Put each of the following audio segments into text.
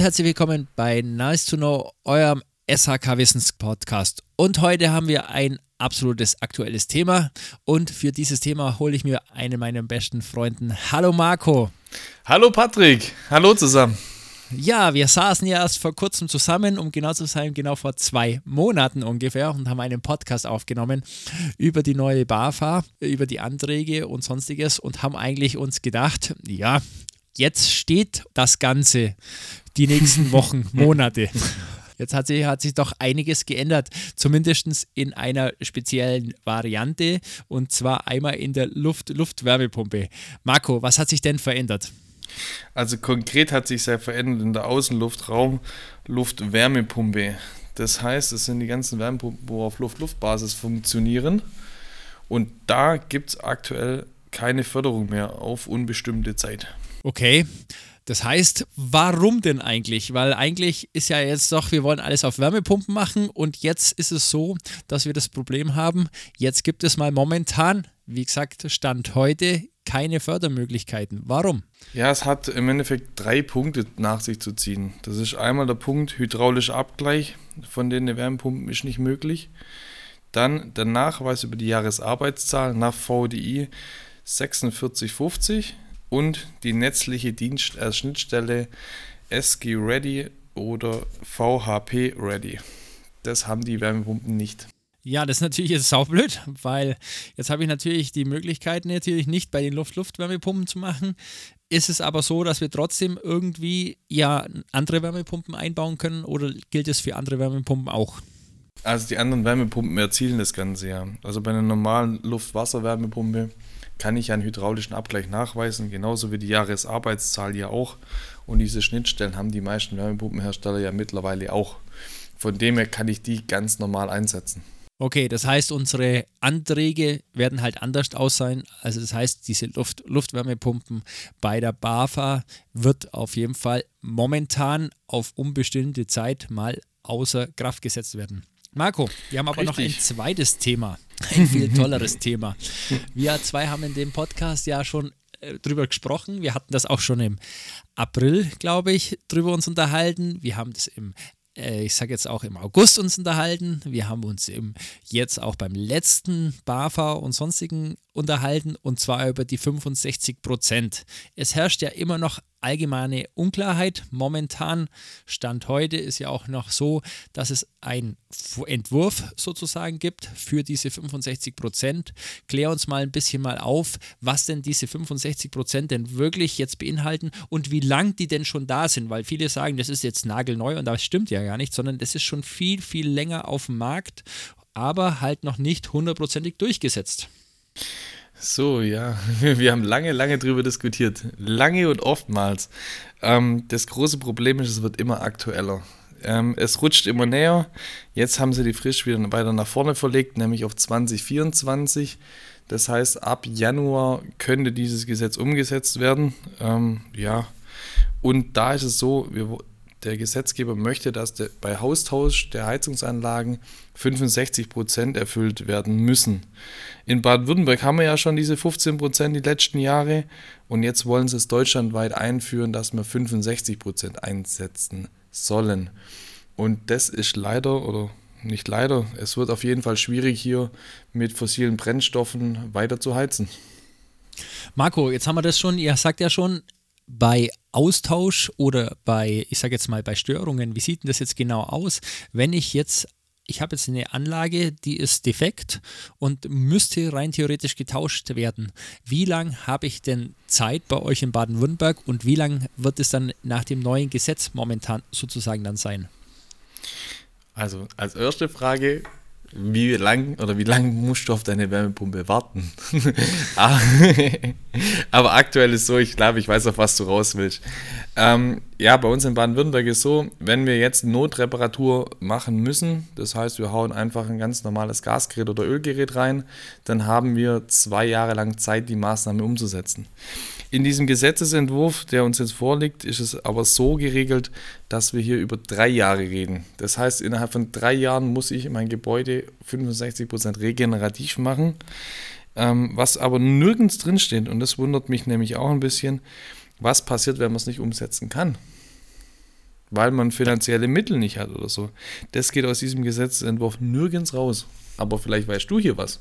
und herzlich willkommen bei Nice to Know, eurem SHK Wissens Podcast. Und heute haben wir ein absolutes aktuelles Thema und für dieses Thema hole ich mir einen meiner besten Freunden. Hallo Marco. Hallo Patrick. Hallo zusammen. Ja, wir saßen ja erst vor kurzem zusammen, um genau zu sein, genau vor zwei Monaten ungefähr und haben einen Podcast aufgenommen über die neue BAFA, über die Anträge und sonstiges und haben eigentlich uns gedacht, ja, jetzt steht das Ganze die nächsten Wochen, Monate. Jetzt hat sich, hat sich doch einiges geändert, zumindest in einer speziellen Variante und zwar einmal in der Luft Luftwärmepumpe. Marco, was hat sich denn verändert? Also konkret hat sich sehr verändert in der Außenluftraum Luftwärmepumpe. Das heißt, es sind die ganzen Wärmepumpen, wo auf Luft-Luft-Basis funktionieren. Und da gibt es aktuell keine Förderung mehr auf unbestimmte Zeit. Okay. Das heißt, warum denn eigentlich? Weil eigentlich ist ja jetzt doch, wir wollen alles auf Wärmepumpen machen und jetzt ist es so, dass wir das Problem haben, jetzt gibt es mal momentan, wie gesagt, Stand heute, keine Fördermöglichkeiten. Warum? Ja, es hat im Endeffekt drei Punkte nach sich zu ziehen. Das ist einmal der Punkt hydraulischer Abgleich von den Wärmepumpen ist nicht möglich. Dann der Nachweis über die Jahresarbeitszahl nach VDI 4650 und die netzliche Dienst äh, Schnittstelle SG Ready oder VHP Ready. Das haben die Wärmepumpen nicht. Ja, das ist natürlich jetzt saublöd, weil jetzt habe ich natürlich die Möglichkeit natürlich nicht bei den Luft-Luft-Wärmepumpen zu machen. Ist es aber so, dass wir trotzdem irgendwie ja andere Wärmepumpen einbauen können oder gilt es für andere Wärmepumpen auch? Also die anderen Wärmepumpen erzielen das Ganze ja. Also bei einer normalen Luft-Wasser-Wärmepumpe kann ich einen hydraulischen Abgleich nachweisen, genauso wie die Jahresarbeitszahl ja auch. Und diese Schnittstellen haben die meisten Wärmepumpenhersteller ja mittlerweile auch. Von dem her kann ich die ganz normal einsetzen. Okay, das heißt, unsere Anträge werden halt anders aus sein. Also das heißt, diese Luft Luftwärmepumpen bei der BAFA wird auf jeden Fall momentan auf unbestimmte Zeit mal außer Kraft gesetzt werden. Marco, wir haben aber Richtig. noch ein zweites Thema, ein viel tolleres Thema. Wir zwei haben in dem Podcast ja schon äh, drüber gesprochen. Wir hatten das auch schon im April, glaube ich, drüber uns unterhalten. Wir haben das im äh, ich sage jetzt auch im August uns unterhalten. Wir haben uns im, jetzt auch beim letzten BAFA und sonstigen unterhalten und zwar über die 65 Prozent. Es herrscht ja immer noch allgemeine Unklarheit. Momentan, Stand heute, ist ja auch noch so, dass es einen Entwurf sozusagen gibt für diese 65 Prozent. Klär uns mal ein bisschen mal auf, was denn diese 65 Prozent denn wirklich jetzt beinhalten und wie lang die denn schon da sind, weil viele sagen, das ist jetzt nagelneu und das stimmt ja gar nicht, sondern das ist schon viel, viel länger auf dem Markt, aber halt noch nicht hundertprozentig durchgesetzt. So, ja, wir haben lange, lange drüber diskutiert. Lange und oftmals. Ähm, das große Problem ist, es wird immer aktueller. Ähm, es rutscht immer näher. Jetzt haben sie die Frist wieder weiter nach vorne verlegt, nämlich auf 2024. Das heißt, ab Januar könnte dieses Gesetz umgesetzt werden. Ähm, ja, und da ist es so, wir, der Gesetzgeber möchte, dass der, bei Haustausch der Heizungsanlagen 65 Prozent erfüllt werden müssen. In Baden-Württemberg haben wir ja schon diese 15 Prozent die letzten Jahre und jetzt wollen sie es deutschlandweit einführen, dass wir 65 Prozent einsetzen sollen. Und das ist leider oder nicht leider, es wird auf jeden Fall schwierig hier mit fossilen Brennstoffen weiter zu heizen. Marco, jetzt haben wir das schon, ihr sagt ja schon, bei Austausch oder bei, ich sage jetzt mal, bei Störungen, wie sieht denn das jetzt genau aus, wenn ich jetzt ich habe jetzt eine Anlage, die ist defekt und müsste rein theoretisch getauscht werden. Wie lange habe ich denn Zeit bei euch in Baden-Württemberg und wie lange wird es dann nach dem neuen Gesetz momentan sozusagen dann sein? Also als erste Frage, wie lang oder wie lange musst du auf deine Wärmepumpe warten? Ah, aber aktuell ist so, ich glaube, ich weiß, auf was du raus willst. Ähm, ja, bei uns in Baden-Württemberg ist so, wenn wir jetzt Notreparatur machen müssen, das heißt, wir hauen einfach ein ganz normales Gasgerät oder Ölgerät rein, dann haben wir zwei Jahre lang Zeit, die Maßnahme umzusetzen. In diesem Gesetzesentwurf, der uns jetzt vorliegt, ist es aber so geregelt, dass wir hier über drei Jahre reden. Das heißt, innerhalb von drei Jahren muss ich mein Gebäude 65% regenerativ machen. Ähm, was aber nirgends drinsteht, und das wundert mich nämlich auch ein bisschen, was passiert, wenn man es nicht umsetzen kann. weil man finanzielle Mittel nicht hat oder so. Das geht aus diesem Gesetzentwurf nirgends raus. Aber vielleicht weißt du hier was.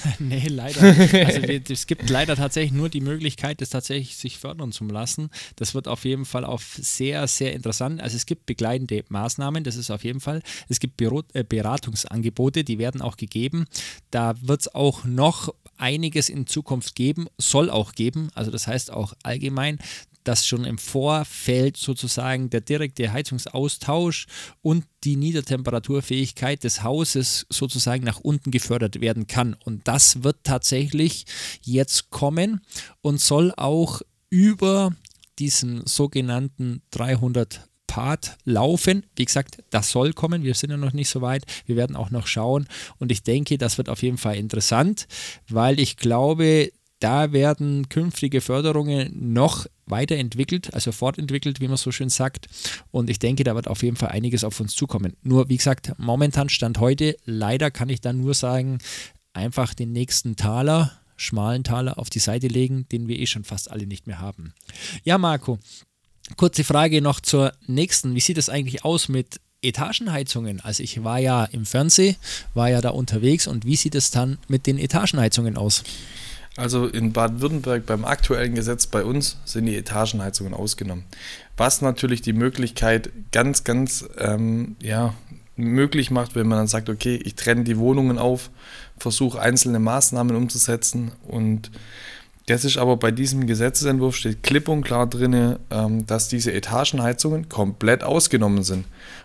nee, leider. Also es gibt leider tatsächlich nur die Möglichkeit, das tatsächlich sich fördern zu lassen. Das wird auf jeden Fall auch sehr, sehr interessant. Also es gibt begleitende Maßnahmen, das ist auf jeden Fall. Es gibt äh, Beratungsangebote, die werden auch gegeben. Da wird es auch noch einiges in Zukunft geben, soll auch geben. Also das heißt auch allgemein, dass schon im Vorfeld sozusagen der direkte Heizungsaustausch und die Niedertemperaturfähigkeit des Hauses sozusagen nach unten gefördert werden kann. Und das wird tatsächlich jetzt kommen und soll auch über diesen sogenannten 300 Part laufen. Wie gesagt, das soll kommen. Wir sind ja noch nicht so weit. Wir werden auch noch schauen. Und ich denke, das wird auf jeden Fall interessant, weil ich glaube, da werden künftige Förderungen noch weiterentwickelt, also fortentwickelt, wie man so schön sagt. Und ich denke, da wird auf jeden Fall einiges auf uns zukommen. Nur, wie gesagt, momentan Stand heute, leider kann ich dann nur sagen, einfach den nächsten Taler, schmalen Taler auf die Seite legen, den wir eh schon fast alle nicht mehr haben. Ja, Marco, kurze Frage noch zur nächsten. Wie sieht es eigentlich aus mit Etagenheizungen. Also ich war ja im Fernsehen, war ja da unterwegs und wie sieht es dann mit den Etagenheizungen aus? Also in Baden-Württemberg beim aktuellen Gesetz bei uns sind die Etagenheizungen ausgenommen. Was natürlich die Möglichkeit ganz, ganz ähm, ja, möglich macht, wenn man dann sagt, okay, ich trenne die Wohnungen auf, versuche einzelne Maßnahmen umzusetzen und das ist aber bei diesem Gesetzentwurf steht klipp und klar drin, ähm, dass diese Etagenheizungen komplett ausgenommen sind.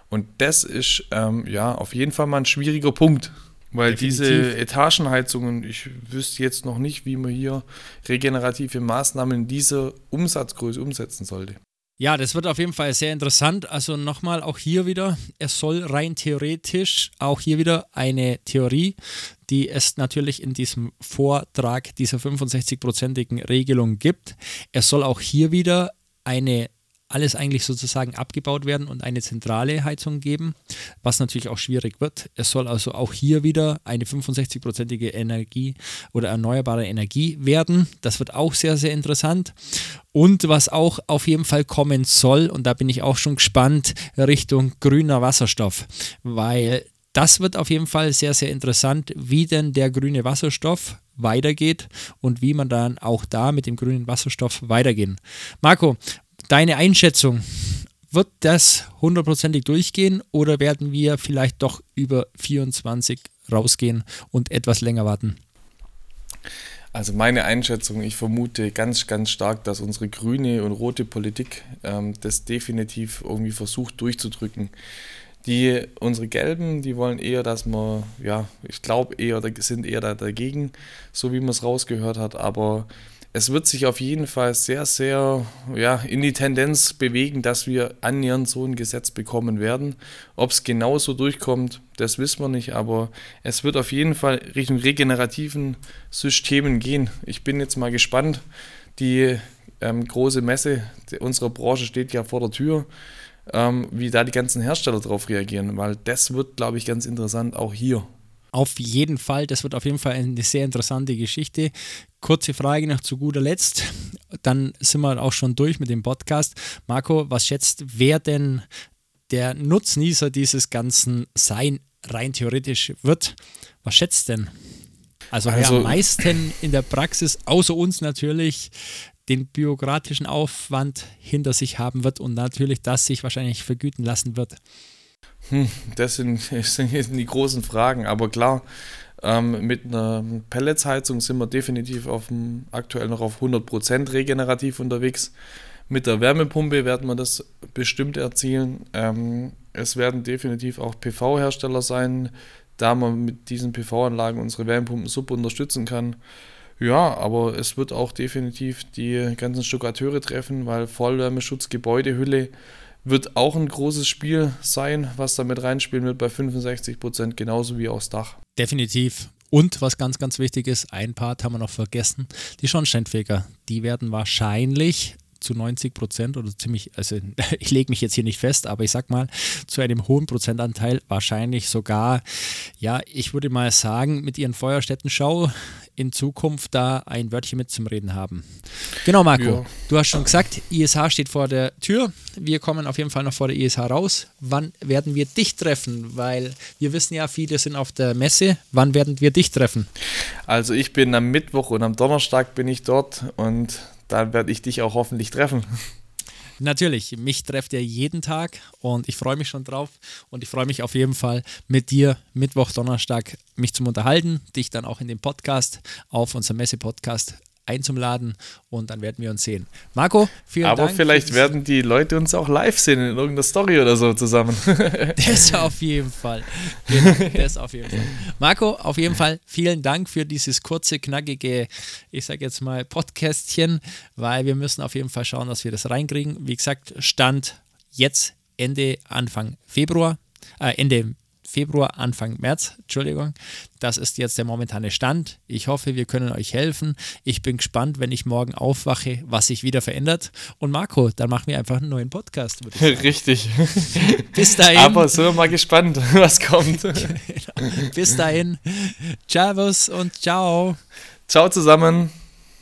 Und das ist ähm, ja auf jeden Fall mal ein schwieriger Punkt. Weil Definitiv. diese Etagenheizungen, ich wüsste jetzt noch nicht, wie man hier regenerative Maßnahmen in dieser Umsatzgröße umsetzen sollte. Ja, das wird auf jeden Fall sehr interessant. Also nochmal auch hier wieder, es soll rein theoretisch auch hier wieder eine Theorie, die es natürlich in diesem Vortrag dieser 65-prozentigen Regelung gibt. Es soll auch hier wieder eine alles eigentlich sozusagen abgebaut werden und eine zentrale Heizung geben, was natürlich auch schwierig wird. Es soll also auch hier wieder eine 65-prozentige Energie oder erneuerbare Energie werden. Das wird auch sehr, sehr interessant. Und was auch auf jeden Fall kommen soll, und da bin ich auch schon gespannt, Richtung grüner Wasserstoff, weil das wird auf jeden Fall sehr, sehr interessant, wie denn der grüne Wasserstoff weitergeht und wie man dann auch da mit dem grünen Wasserstoff weitergehen. Marco, Deine Einschätzung, wird das hundertprozentig durchgehen oder werden wir vielleicht doch über 24 rausgehen und etwas länger warten? Also meine Einschätzung, ich vermute ganz, ganz stark, dass unsere grüne und rote Politik ähm, das definitiv irgendwie versucht durchzudrücken. Die, unsere Gelben, die wollen eher, dass man, ja, ich glaube eher, sind eher da dagegen, so wie man es rausgehört hat, aber es wird sich auf jeden Fall sehr, sehr ja, in die Tendenz bewegen, dass wir annähernd so ein Gesetz bekommen werden. Ob es genauso durchkommt, das wissen wir nicht, aber es wird auf jeden Fall Richtung regenerativen Systemen gehen. Ich bin jetzt mal gespannt. Die ähm, große Messe unserer Branche steht ja vor der Tür, ähm, wie da die ganzen Hersteller darauf reagieren, weil das wird, glaube ich, ganz interessant auch hier. Auf jeden Fall, das wird auf jeden Fall eine sehr interessante Geschichte. Kurze Frage noch zu guter Letzt, dann sind wir auch schon durch mit dem Podcast. Marco, was schätzt, wer denn der Nutznießer dieses Ganzen sein rein theoretisch wird? Was schätzt denn? Also, also wer am meisten in der Praxis, außer uns natürlich, den bürokratischen Aufwand hinter sich haben wird und natürlich das sich wahrscheinlich vergüten lassen wird. Hm, das sind, das sind die großen Fragen, aber klar, ähm, mit einer Pelletsheizung sind wir definitiv auf dem, aktuell noch auf 100% regenerativ unterwegs. Mit der Wärmepumpe werden wir das bestimmt erzielen. Ähm, es werden definitiv auch PV-Hersteller sein, da man mit diesen PV-Anlagen unsere Wärmepumpen super unterstützen kann. Ja, aber es wird auch definitiv die ganzen Stuckateure treffen, weil Vollwärmeschutz, Gebäudehülle wird auch ein großes Spiel sein, was da mit reinspielen wird bei 65 Prozent, genauso wie aufs Dach. Definitiv. Und was ganz, ganz wichtig ist, ein Part haben wir noch vergessen, die Schornsteinfeger. Die werden wahrscheinlich zu 90 Prozent oder ziemlich, also ich lege mich jetzt hier nicht fest, aber ich sag mal, zu einem hohen Prozentanteil wahrscheinlich sogar, ja, ich würde mal sagen, mit ihren Feuerstättenschau in Zukunft da ein Wörtchen mit zum Reden haben. Genau, Marco, ja. du hast schon gesagt, ISH steht vor der Tür. Wir kommen auf jeden Fall noch vor der ISH raus. Wann werden wir dich treffen? Weil wir wissen ja, viele sind auf der Messe. Wann werden wir dich treffen? Also ich bin am Mittwoch und am Donnerstag bin ich dort und dann werde ich dich auch hoffentlich treffen. Natürlich, mich trefft ihr jeden Tag und ich freue mich schon drauf und ich freue mich auf jeden Fall mit dir Mittwoch, Donnerstag mich zum Unterhalten, dich dann auch in den Podcast auf unserem Messe-Podcast einzuladen und dann werden wir uns sehen. Marco, vielen Aber Dank. Aber vielleicht werden die Leute uns auch live sehen in irgendeiner Story oder so zusammen. das auf jeden Fall. Genau, das auf jeden Fall. Marco, auf jeden Fall vielen Dank für dieses kurze, knackige, ich sage jetzt mal Podcastchen, weil wir müssen auf jeden Fall schauen, dass wir das reinkriegen. Wie gesagt, Stand jetzt Ende, Anfang Februar, äh, Ende Februar, Anfang März, Entschuldigung. Das ist jetzt der momentane Stand. Ich hoffe, wir können euch helfen. Ich bin gespannt, wenn ich morgen aufwache, was sich wieder verändert. Und Marco, dann machen wir einfach einen neuen Podcast. Richtig. Bis dahin. Aber so mal gespannt, was kommt. genau. Bis dahin. Servus und ciao. Ciao zusammen.